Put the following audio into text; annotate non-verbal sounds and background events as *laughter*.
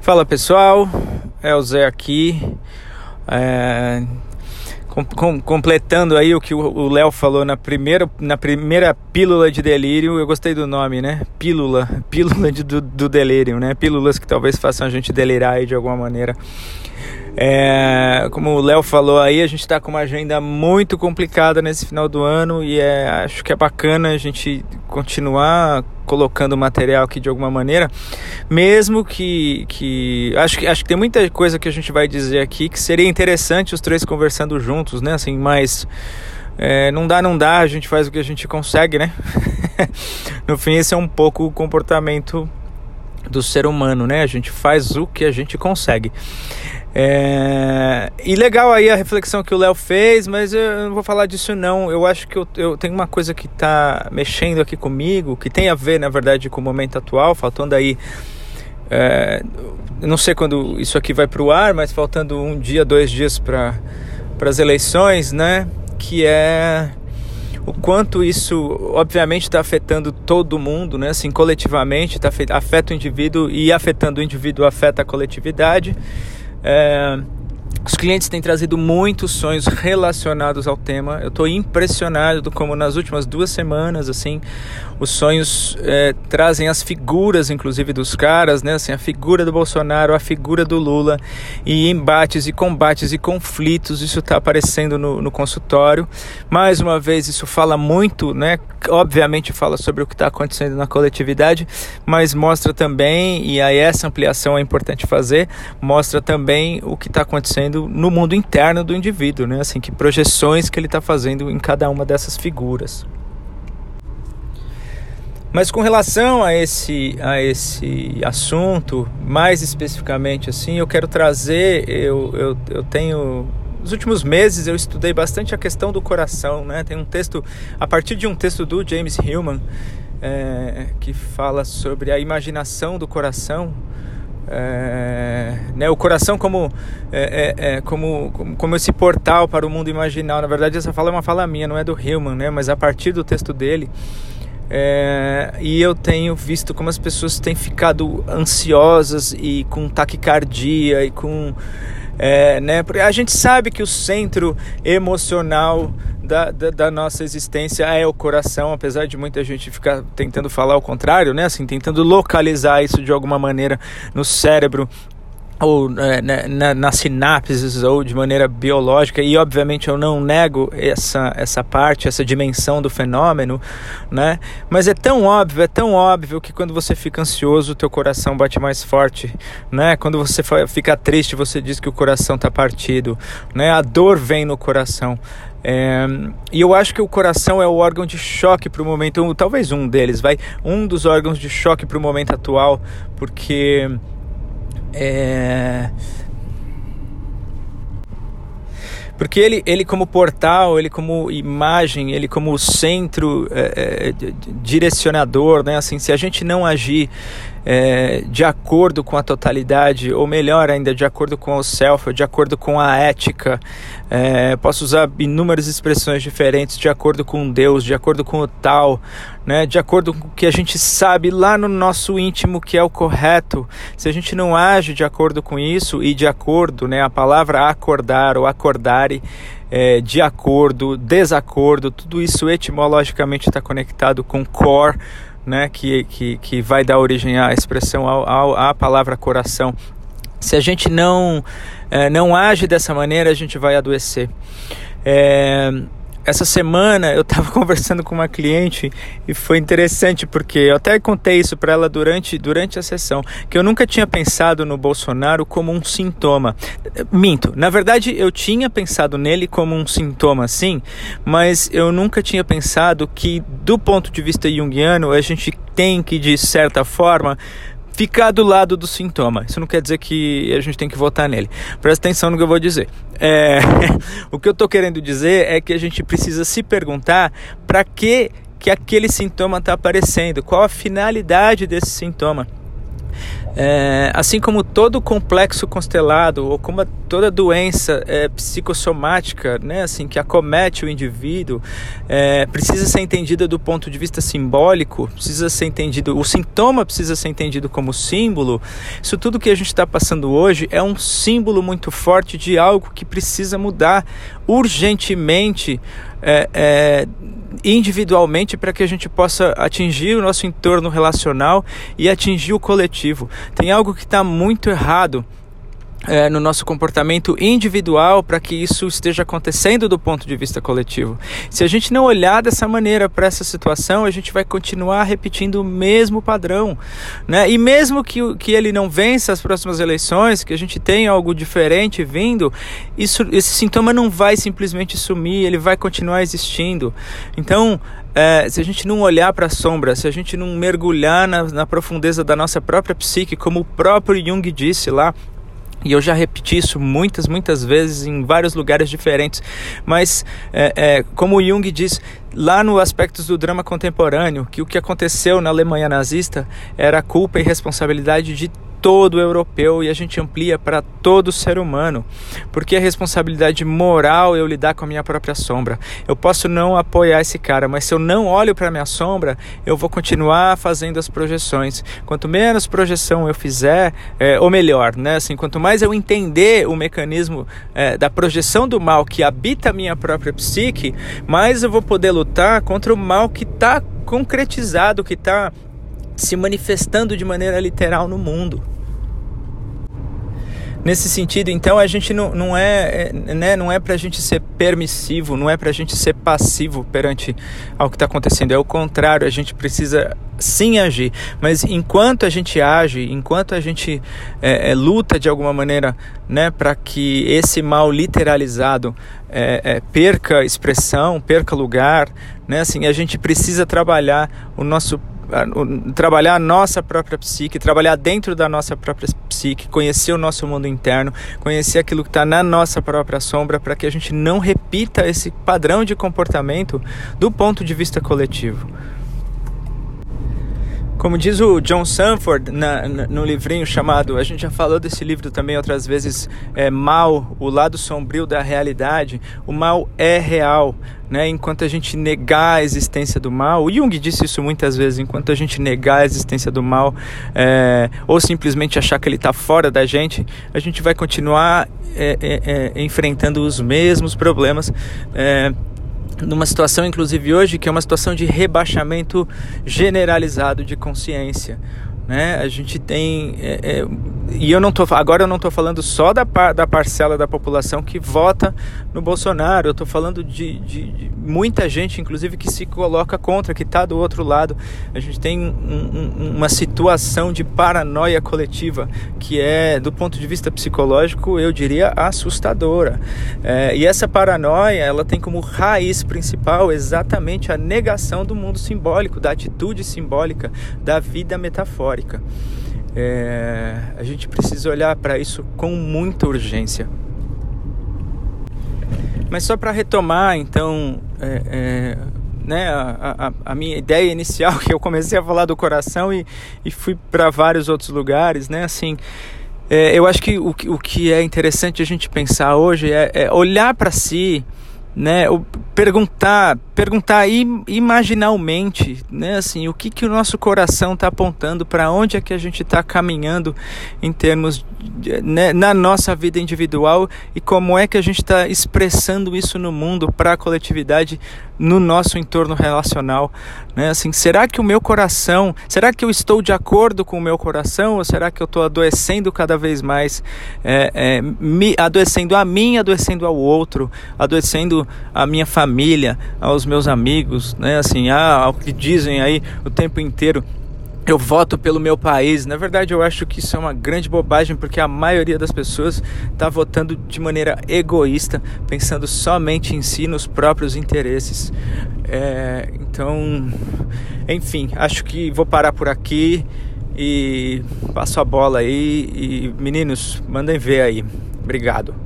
Fala pessoal, é o Zé aqui. É, com, com, completando aí o que o Léo falou na primeira, na primeira pílula de delírio, eu gostei do nome, né? Pílula, *laughs* pílula de, do, do delírio, né? Pílulas que talvez façam a gente delirar aí de alguma maneira. É, como o Léo falou aí, a gente está com uma agenda muito complicada nesse final do ano e é, acho que é bacana a gente continuar colocando material aqui de alguma maneira, mesmo que, que acho que acho que tem muita coisa que a gente vai dizer aqui que seria interessante os três conversando juntos, né? Assim, mas é, não dá, não dá, a gente faz o que a gente consegue, né? *laughs* no fim, esse é um pouco o comportamento do ser humano, né? A gente faz o que a gente consegue. É... E legal aí a reflexão que o Léo fez, mas eu não vou falar disso não. Eu acho que eu, eu tenho uma coisa que está mexendo aqui comigo, que tem a ver, na verdade, com o momento atual, faltando aí. É... Não sei quando isso aqui vai para o ar, mas faltando um dia, dois dias para as eleições, né? Que é o quanto isso obviamente está afetando todo mundo, né? Assim, coletivamente, tá, afeta o indivíduo e afetando o indivíduo afeta a coletividade. É, os clientes têm trazido muitos sonhos relacionados ao tema. Eu estou impressionado como nas últimas duas semanas, assim, os sonhos é, trazem as figuras, inclusive, dos caras, né? Assim, a figura do Bolsonaro, a figura do Lula, e embates e combates e conflitos. Isso está aparecendo no, no, consultório. Mais uma vez, isso fala muito, né? Obviamente, fala sobre o que está acontecendo na coletividade, mas mostra também, e aí essa ampliação é importante fazer, mostra também o que está acontecendo no mundo interno do indivíduo, né? Assim, que projeções que ele está fazendo em cada uma dessas figuras. Mas com relação a esse, a esse assunto, mais especificamente assim, eu quero trazer, eu, eu, eu tenho nos últimos meses eu estudei bastante a questão do coração, né? Tem um texto, a partir de um texto do James Hillman, é, que fala sobre a imaginação do coração, é, né, o coração como, é, é, é, como, como, esse portal para o mundo imaginal. Na verdade, essa fala é uma fala minha, não é do Hillman, né, mas a partir do texto dele. É, e eu tenho visto como as pessoas têm ficado ansiosas e com taquicardia e com. É, né, a gente sabe que o centro emocional da, da, da, nossa existência é o coração, apesar de muita gente ficar tentando falar o contrário, né? Assim, tentando localizar isso de alguma maneira no cérebro ou é, na, na, nas sinapses ou de maneira biológica. E obviamente eu não nego essa essa parte essa dimensão do fenômeno né? Mas é tão óbvio é tão óbvio que quando você fica ansioso teu coração bate mais forte né? Quando você fica triste você diz que o coração está partido né? A dor vem no coração é, e eu acho que o coração é o órgão de choque para o momento, talvez um deles, vai, um dos órgãos de choque para o momento atual, porque é... Porque ele, ele como portal, ele como imagem, ele como centro é, é, direcionador, né? Assim, se a gente não agir é, de acordo com a totalidade, ou melhor ainda, de acordo com o self, de acordo com a ética. É, posso usar inúmeras expressões diferentes, de acordo com Deus, de acordo com o tal, né, de acordo com o que a gente sabe lá no nosso íntimo que é o correto. Se a gente não age de acordo com isso, e de acordo, né, a palavra acordar ou acordare, é, de acordo, desacordo, tudo isso etimologicamente está conectado com core né, que, que, que vai dar origem à expressão, ao, ao, à palavra coração. Se a gente não, é, não age dessa maneira, a gente vai adoecer. É, essa semana eu estava *laughs* conversando com uma cliente e foi interessante porque eu até contei isso para ela durante, durante a sessão, que eu nunca tinha pensado no Bolsonaro como um sintoma. Minto, na verdade eu tinha pensado nele como um sintoma sim, mas eu nunca tinha pensado que do ponto de vista junguiano a gente tem que de certa forma ficar do lado do sintoma. Isso não quer dizer que a gente tem que votar nele. Presta atenção no que eu vou dizer. É, *laughs* o que eu estou querendo dizer é que a gente precisa se perguntar para que que aquele sintoma está aparecendo, qual a finalidade desse sintoma. É, assim como todo complexo constelado ou como toda doença é, psicossomática, né, assim que acomete o indivíduo, é, precisa ser entendida do ponto de vista simbólico, precisa ser entendido, o sintoma precisa ser entendido como símbolo. Isso tudo que a gente está passando hoje é um símbolo muito forte de algo que precisa mudar urgentemente. Individualmente para que a gente possa atingir o nosso entorno relacional e atingir o coletivo. Tem algo que está muito errado é, no nosso comportamento individual para que isso esteja acontecendo do ponto de vista coletivo. Se a gente não olhar dessa maneira para essa situação, a gente vai continuar repetindo o mesmo padrão. Né? E mesmo que, que ele não vença as próximas eleições, que a gente tenha algo diferente vindo, isso, esse sintoma não vai simplesmente sumir, ele vai continuar existindo. Então, é, se a gente não olhar para a sombra, se a gente não mergulhar na, na profundeza da nossa própria psique, como o próprio Jung disse lá, e eu já repeti isso muitas, muitas vezes em vários lugares diferentes. Mas, é, é, como Jung diz, lá no Aspectos do Drama Contemporâneo, que o que aconteceu na Alemanha nazista era culpa e responsabilidade de todo europeu e a gente amplia para todo ser humano, porque a responsabilidade moral eu lidar com a minha própria sombra. Eu posso não apoiar esse cara, mas se eu não olho para minha sombra, eu vou continuar fazendo as projeções. Quanto menos projeção eu fizer, é, ou melhor, né? Assim, quanto mais eu entender o mecanismo é, da projeção do mal que habita a minha própria psique, mais eu vou poder lutar contra o mal que está concretizado, que está se manifestando de maneira literal no mundo. Nesse sentido, então, a gente não, não é, é né, não é para a gente ser permissivo, não é para a gente ser passivo perante ao que está acontecendo. É o contrário, a gente precisa sim agir. Mas enquanto a gente age, enquanto a gente é, é, luta de alguma maneira, né, para que esse mal literalizado é, é, perca expressão, perca lugar, né, assim, a gente precisa trabalhar o nosso trabalhar a nossa própria psique, trabalhar dentro da nossa própria psique, conhecer o nosso mundo interno, conhecer aquilo que está na nossa própria sombra, para que a gente não repita esse padrão de comportamento do ponto de vista coletivo. Como diz o John Sanford na, na, no livrinho chamado, a gente já falou desse livro também outras vezes, é, Mal, o lado sombrio da realidade. O mal é real, né? Enquanto a gente negar a existência do mal, o Jung disse isso muitas vezes, enquanto a gente negar a existência do mal, é, ou simplesmente achar que ele está fora da gente, a gente vai continuar é, é, é enfrentando os mesmos problemas é, numa situação, inclusive hoje, que é uma situação de rebaixamento generalizado de consciência. Né? A gente tem. É, é, e eu não tô, agora eu não estou falando só da, da parcela da população que vota no Bolsonaro, eu estou falando de, de, de, muita gente, inclusive, que se coloca contra, que está do outro lado. A gente tem um, um, uma situação de paranoia coletiva que é, do ponto de vista psicológico, eu diria assustadora. É, e essa paranoia ela tem como raiz principal exatamente a negação do mundo simbólico, da atitude simbólica, da vida metafórica histórica. É, a gente precisa olhar para isso com muita urgência. Mas só para retomar, então, é, é, né, a, a, a, minha ideia inicial, *laughs* que eu comecei a falar do coração e, e fui para vários outros lugares, né, assim, é, eu acho que o, o que é interessante a gente pensar hoje é, é olhar para si, né, perguntar, perguntar imaginalmente, né, assim, o que que o nosso coração está apontando, para onde é que a gente está caminhando em termos de, né, na nossa vida individual e como é que a gente está expressando isso no mundo para a coletividade no nosso entorno relacional, né? Assim, será que o meu coração, será que eu estou de acordo com o meu coração ou será que eu estou adoecendo cada vez mais, é, é, me adoecendo a mim, adoecendo ao outro, adoecendo a minha família, aos meus amigos, né? Assim, ah, ao que dizem aí o tempo inteiro eu voto pelo meu país. Na verdade, eu acho que isso é uma grande bobagem porque a maioria das pessoas está votando de maneira egoísta, pensando somente em si, nos próprios interesses. É, então, enfim, acho que vou parar por aqui e passo a bola aí. E meninos, mandem ver aí. Obrigado.